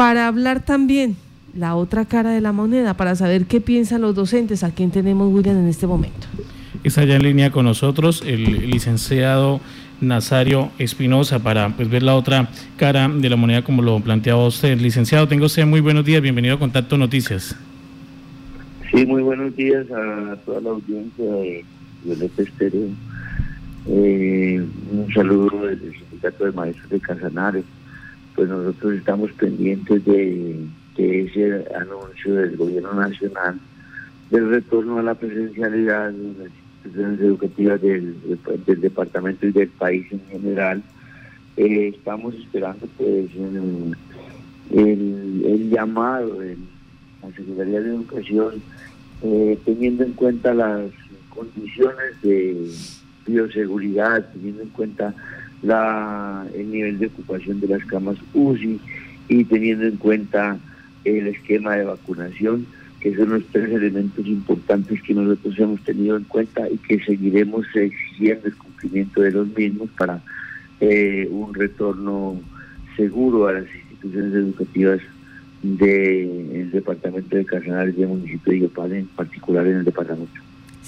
para hablar también la otra cara de la moneda, para saber qué piensan los docentes. ¿A quién tenemos, William, en este momento? Está ya en línea con nosotros el licenciado Nazario Espinosa para pues, ver la otra cara de la moneda como lo planteaba usted. Licenciado, tengo usted muy buenos días, bienvenido a Contacto Noticias. Sí, muy buenos días a toda la audiencia de Violeta Estéreo. Eh, un saludo desde el Sindicato de Maestros de Casanares. Pues nosotros estamos pendientes de, de ese anuncio del Gobierno Nacional del retorno a la presencialidad instituciones educativas del, del, departamento y del país en general. Eh, estamos esperando pues el, el, llamado de la Secretaría de Educación eh, teniendo en cuenta las condiciones de bioseguridad, teniendo en cuenta la, el nivel de ocupación de las camas UCI y teniendo en cuenta el esquema de vacunación que son los tres elementos importantes que nosotros hemos tenido en cuenta y que seguiremos exigiendo el cumplimiento de los mismos para eh, un retorno seguro a las instituciones educativas del departamento de Casanare y del municipio de Yopal, en particular en el departamento.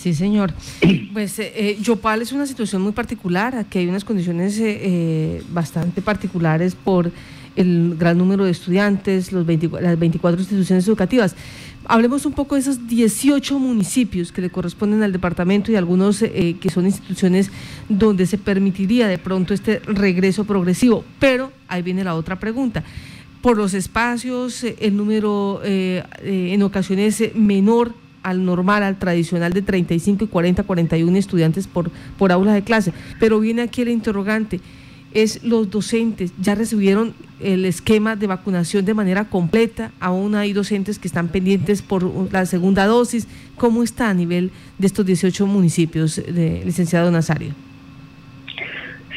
Sí, señor. Pues eh, eh, Yopal es una situación muy particular, aquí hay unas condiciones eh, bastante particulares por el gran número de estudiantes, los las 24 instituciones educativas. Hablemos un poco de esos 18 municipios que le corresponden al departamento y algunos eh, que son instituciones donde se permitiría de pronto este regreso progresivo. Pero ahí viene la otra pregunta. Por los espacios, eh, el número eh, en ocasiones menor al normal, al tradicional de 35 y 40, 41 estudiantes por, por aula de clase. Pero viene aquí el interrogante es los docentes. Ya recibieron el esquema de vacunación de manera completa. Aún hay docentes que están pendientes por la segunda dosis. ¿Cómo está a nivel de estos 18 municipios, de, licenciado Nazario?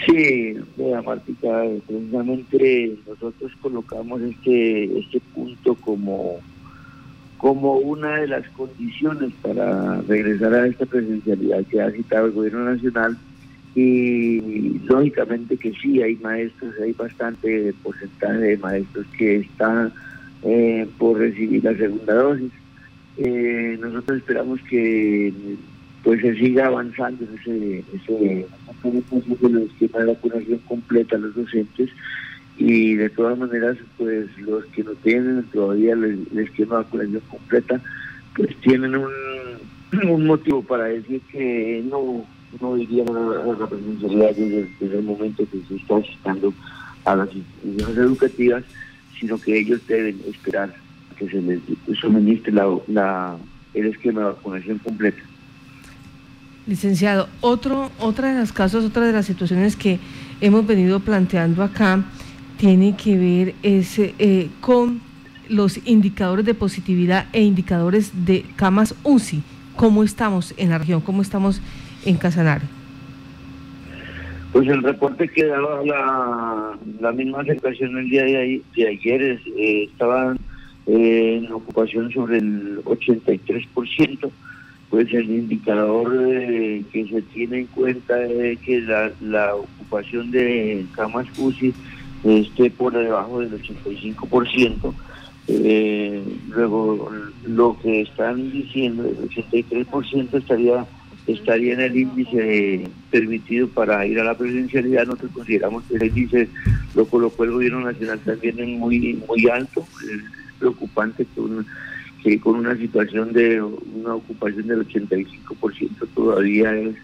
Sí, vea Martica, precisamente nosotros colocamos este, este punto como, como una de las condiciones para regresar a esta presencialidad que ha citado el gobierno nacional y lógicamente que sí, hay maestros, hay bastante porcentaje de maestros que están eh, por recibir la segunda dosis. Eh, nosotros esperamos que pues se siga avanzando en ese, ese, esquema de vacunación completa a los docentes y de todas maneras pues los que no tienen todavía el, esquema de vacunación completa pues tienen un, un motivo para decir que no no iría a la presencialidad desde, el momento que se está asistiendo a las instituciones educativas, sino que ellos deben esperar que se les suministre la, la, el esquema de vacunación completo. Licenciado, otro, otra de las casos, otra de las situaciones que hemos venido planteando acá tiene que ver ese, eh, con los indicadores de positividad e indicadores de camas UCI. ¿Cómo estamos en la región? ¿Cómo estamos en Casanare? Pues el reporte que daba la, misma aceptación el día de, ayer eh, estaban eh, en ocupación sobre el 83%, pues el indicador eh, que se tiene en cuenta es que la, la ocupación de camas UCI esté por debajo del 85%. Eh, luego, lo que están diciendo, el 83% estaría estaría en el índice permitido para ir a la presencialidad. Nosotros consideramos que el índice lo colocó el gobierno nacional también en muy, muy alto. Es preocupante que, con una situación de una ocupación del 85% todavía es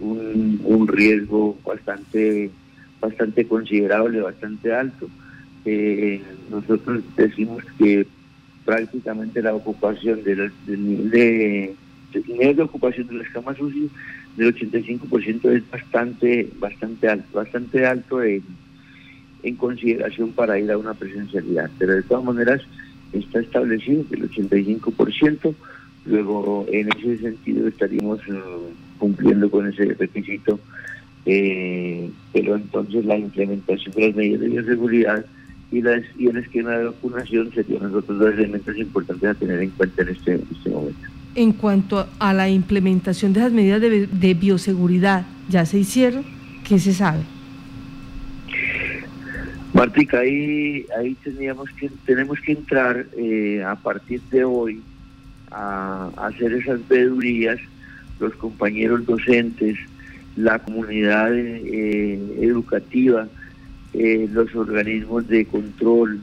un, un riesgo bastante, bastante considerable, bastante alto. Eh, nosotros decimos que prácticamente la ocupación del, nivel de nivel de ocupación de las camas UCI del 85% es bastante, bastante alto, bastante alto en, en consideración para ir a una presencialidad. Pero de todas maneras está establecido que el 85%, luego en ese sentido estaríamos eh, cumpliendo con ese requisito, eh, pero entonces la implementación de las medidas de bioseguridad y, las, y el esquema de vacunación serían los otros dos elementos importantes a tener en cuenta en este, en este momento en cuanto a la implementación de esas medidas de, bioseguridad? ¿Ya se hicieron? ¿Qué se sabe? Martica, ahí, ahí teníamos que, tenemos que entrar eh, a partir de hoy a, hacer esas vedurías, los compañeros docentes, la comunidad eh, educativa, eh, los organismos de control,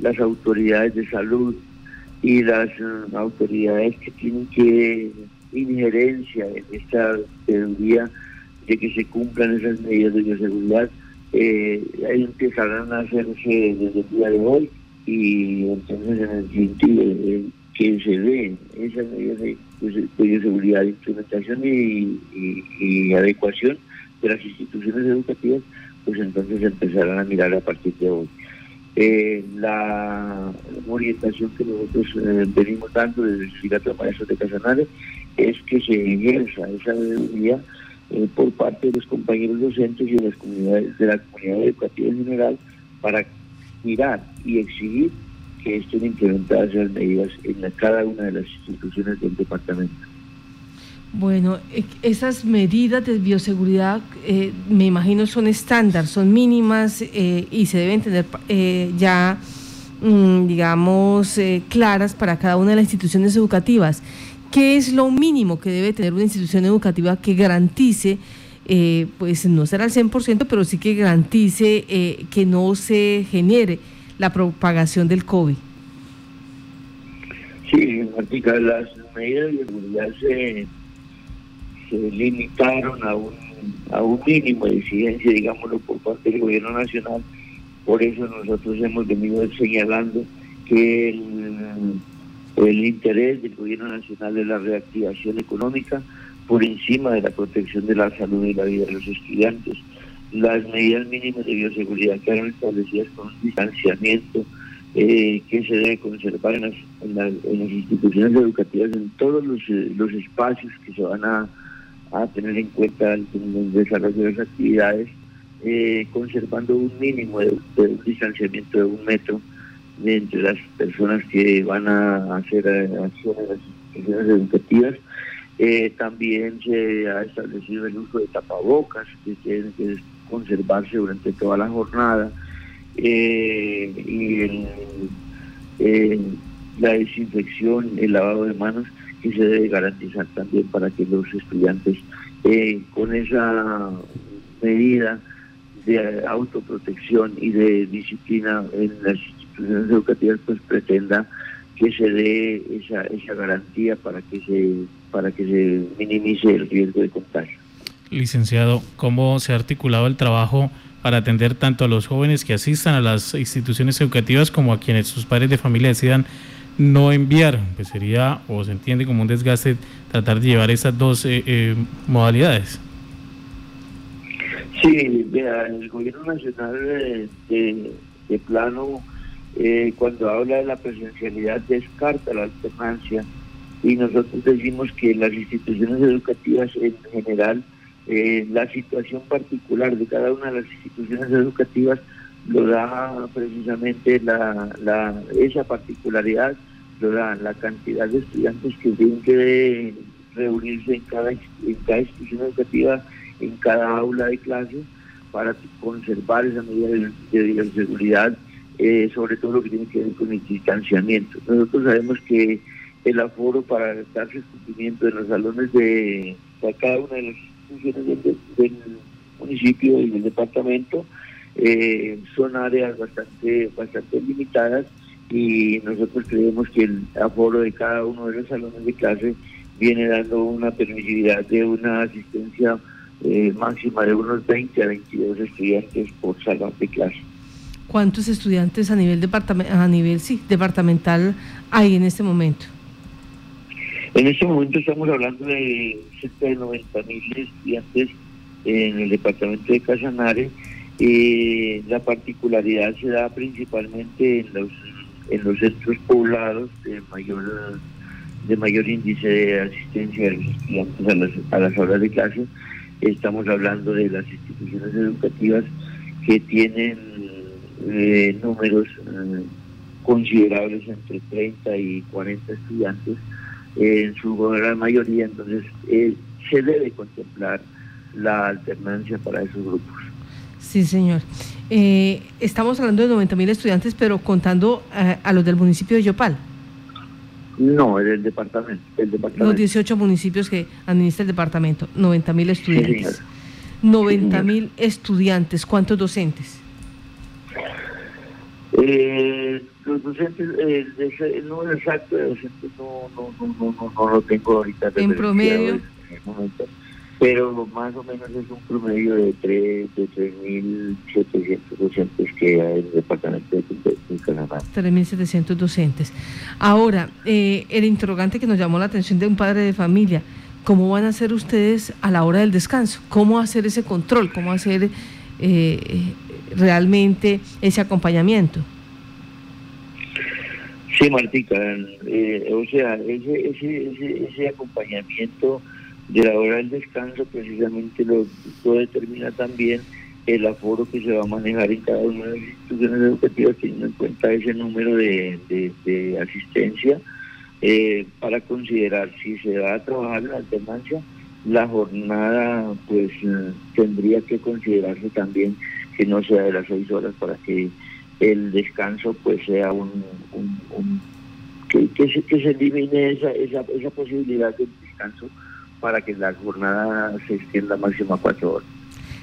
las autoridades de salud y las autoridades que tienen que injerencia en esta veeduría de que se cumplan esas medidas de bioseguridad eh, empezarán a hacerse desde el día de hoy y entonces en el de que se den esas medidas de, seguridad, de implementación y, adecuación de las instituciones educativas, pues entonces empezarán a mirar a partir de hoy. Eh, la orientación que nosotros eh, venimos dando desde el Sindicato de Maestros de Casanare es que se ejerza esa debilidad eh, por parte de los compañeros docentes y de las comunidades de la comunidad educativa en general para mirar y exigir que estén implementadas esas medidas en cada una de las instituciones del departamento. Bueno, e, esas medidas de bioseguridad eh, me imagino son estándar, son mínimas eh, y se deben tener ya, mm, digamos, claras para cada una de las instituciones educativas. ¿Qué es lo mínimo que debe tener una institución educativa que garantice, eh, pues no será al 100%, pero sí que garantice eh, que no se genere la propagación del COVID? Sí, Martica, las medidas de seguridad se, limitaron a un, a un mínimo de incidencia, digámoslo, por parte del gobierno nacional. Por eso nosotros hemos venido señalando que el el interés del gobierno nacional de la reactivación económica por encima de la protección de la salud y la vida de los estudiantes. Las medidas mínimas de bioseguridad que han establecidas con un distanciamiento eh, que se debe conservar en las, instituciones educativas, en todos los, eh, espacios que se van a, tener en cuenta en el desarrollo de las actividades, eh, conservando un mínimo de un distanciamiento de un metro entre las personas que van a hacer eh, acciones en las instituciones educativas. Eh, también se ha establecido el uso de tapabocas que tienen que conservarse durante toda la jornada eh, y la desinfección, el lavado de manos que se debe garantizar también para que los estudiantes con esa medida de autoprotección y de disciplina en las instituciones educativas pues pretenda que se dé esa, esa garantía para que se para que se minimice el riesgo de contagio. Licenciado, ¿cómo se ha articulado el trabajo para atender tanto a los jóvenes que asistan a las instituciones educativas como a quienes sus padres de familia decidan no enviar? Pues sería, o se entiende como un desgaste, tratar de llevar esas dos eh, eh, modalidades. Sí, vea, el gobierno nacional de, de plano eh, cuando habla de la presencialidad descarta la alternancia y nosotros decimos que las instituciones educativas en general, eh, la situación particular de cada una de las instituciones educativas lo da precisamente la, la, esa particularidad, lo da la cantidad de estudiantes que tienen que reunirse en cada, en cada institución educativa, en cada aula de clase, para conservar esa medida de, de seguridad eh, sobre todo lo que tiene que ver con el distanciamiento. Nosotros sabemos que el aforo para darse cumplimiento en los salones de, cada una de las instituciones del, municipio y del departamento eh, son áreas bastante, bastante limitadas y nosotros creemos que el aforo de cada uno de los salones de clase viene dando una permisividad de una asistencia eh, máxima de unos 20 a 22 estudiantes por salón de clase. ¿Cuántos estudiantes a nivel, a nivel sí, departamental hay en este momento? En este momento estamos hablando de cerca de 90 mil estudiantes en el departamento de Casanare. Eh, la particularidad se da principalmente en los en los centros poblados de mayor de mayor índice de asistencia de los estudiantes a las, a las horas de clase. Estamos hablando de las instituciones educativas que tienen eh, números eh, considerables entre 30 y 40 estudiantes en su gran mayoría, entonces eh, se debe contemplar la alternancia para esos grupos. Sí, señor. Eh, estamos hablando de 90 mil estudiantes, pero contando eh, a los del municipio de Yopal. No, el departamento, el departamento. Los 18 municipios que administra el departamento, 90 mil estudiantes. 90 mil estudiantes, ¿cuántos docentes? Eh, los docentes, eh, el número exacto de docentes no, no, no, no, no, lo tengo ahorita. En promedio. En el momento pero más o menos es un promedio de 3 de 3.700 docentes que hay en el departamento de, Canadá. 3.700 docentes. Ahora, eh, el interrogante que nos llamó la atención de un padre de familia, ¿cómo van a hacer ustedes a la hora del descanso? ¿Cómo hacer ese control? ¿Cómo hacer eh, realmente ese acompañamiento? Sí, Martica, eh, o sea, ese, ese, ese, ese acompañamiento de la hora del descanso precisamente lo, determina también el aforo que se va a manejar en cada una de las instituciones educativas teniendo en cuenta ese número de, asistencia eh, para considerar si se va a trabajar en alternancia la jornada pues eh, tendría que considerarse también que no sea de las seis horas para que el descanso pues sea un, que, se, que elimine esa, esa, esa posibilidad del descanso para que la jornada se extienda máximo a cuatro horas.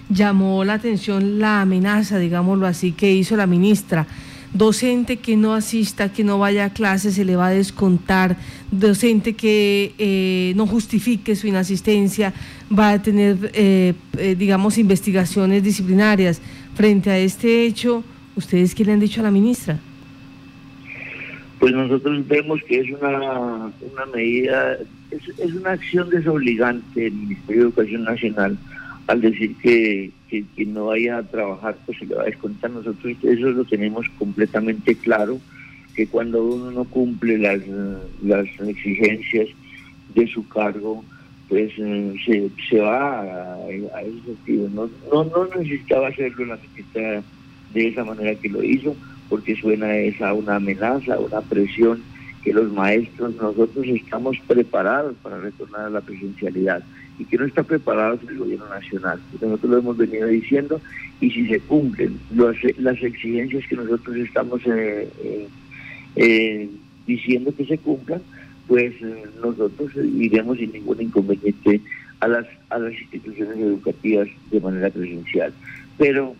Llamó la atención la amenaza, digámoslo así, que hizo la ministra. Docente que no asista, que no vaya a clase, se le va a descontar. Docente que eh, no justifique su inasistencia, va a tener, eh, eh, digamos, investigaciones disciplinarias. Frente a este hecho, ¿ustedes qué le han dicho a la ministra? Pues nosotros vemos que es una, una medida es, una acción desobligante del Ministerio de Educación Nacional al decir que, que, no vaya a trabajar, pues se le va a descontar. Nosotros eso lo tenemos completamente claro, que cuando uno no cumple las, las exigencias de su cargo, pues eh, se, se va a, a ese sentido. No, no, no necesitaba hacerlo la ministra de esa manera que lo hizo, porque suena esa una amenaza, una presión que los maestros, nosotros estamos preparados para retornar a la presencialidad y que no está preparado el gobierno nacional. Nosotros lo hemos venido diciendo y si se cumplen las exigencias que nosotros estamos eh, eh, eh, diciendo que se cumplan, pues nosotros iremos sin ningún inconveniente a las, a las instituciones educativas de manera presencial. Pero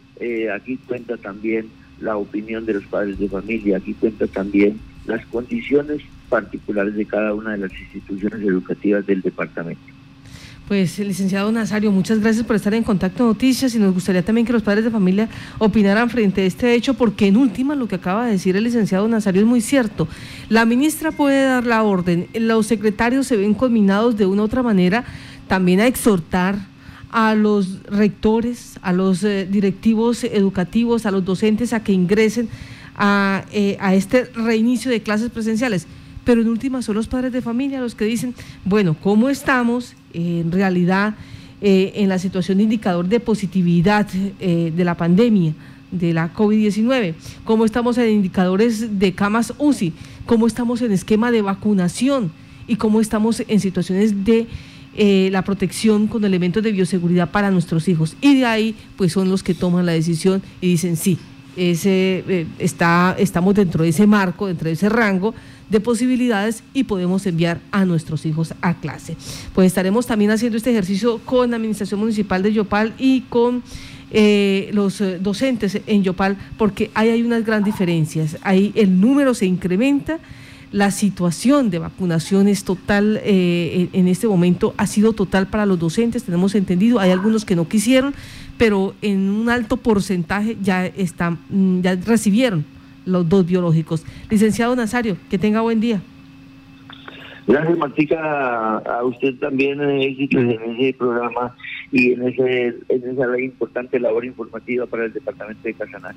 aquí cuenta también la opinión de los padres de familia, aquí cuenta también las condiciones particulares de cada una de las instituciones educativas del departamento. Pues, licenciado Nazario, muchas gracias por estar en Contacto Noticias y nos gustaría también que los padres de familia opinaran frente a este hecho, porque en última lo que acaba de decir el licenciado Nazario es muy cierto. La ministra puede dar la orden, los secretarios se ven combinados de una u otra manera también a exhortar a los rectores, a los eh, directivos educativos, a los docentes a que ingresen eh, a, este reinicio de clases presenciales. Pero en última son los padres de familia los que dicen, bueno, ¿cómo estamos en realidad eh, en la situación de indicador de positividad de la pandemia? de la COVID-19, cómo estamos en indicadores de camas UCI, cómo estamos en esquema de vacunación y cómo estamos en situaciones de la protección con elementos de bioseguridad para nuestros hijos. Y de ahí, pues son los que toman la decisión y dicen sí, eh, está, estamos dentro de ese marco, dentro de ese rango de posibilidades y podemos enviar a nuestros hijos a clase. Pues estaremos también haciendo este ejercicio con la Administración Municipal de Yopal y con eh, los eh, docentes en Yopal, porque ahí hay unas grandes diferencias. Ahí el número se incrementa la situación de vacunación es total, eh, en este momento ha sido total para los docentes, tenemos entendido, hay algunos que no quisieron, pero en un alto porcentaje ya, están, mm, ya recibieron los dos biológicos. Licenciado Nazario, que tenga buen día. Gracias, Martica, a usted también éxito en ese programa y en, ese, en esa importante labor informativa para el departamento de Casanare.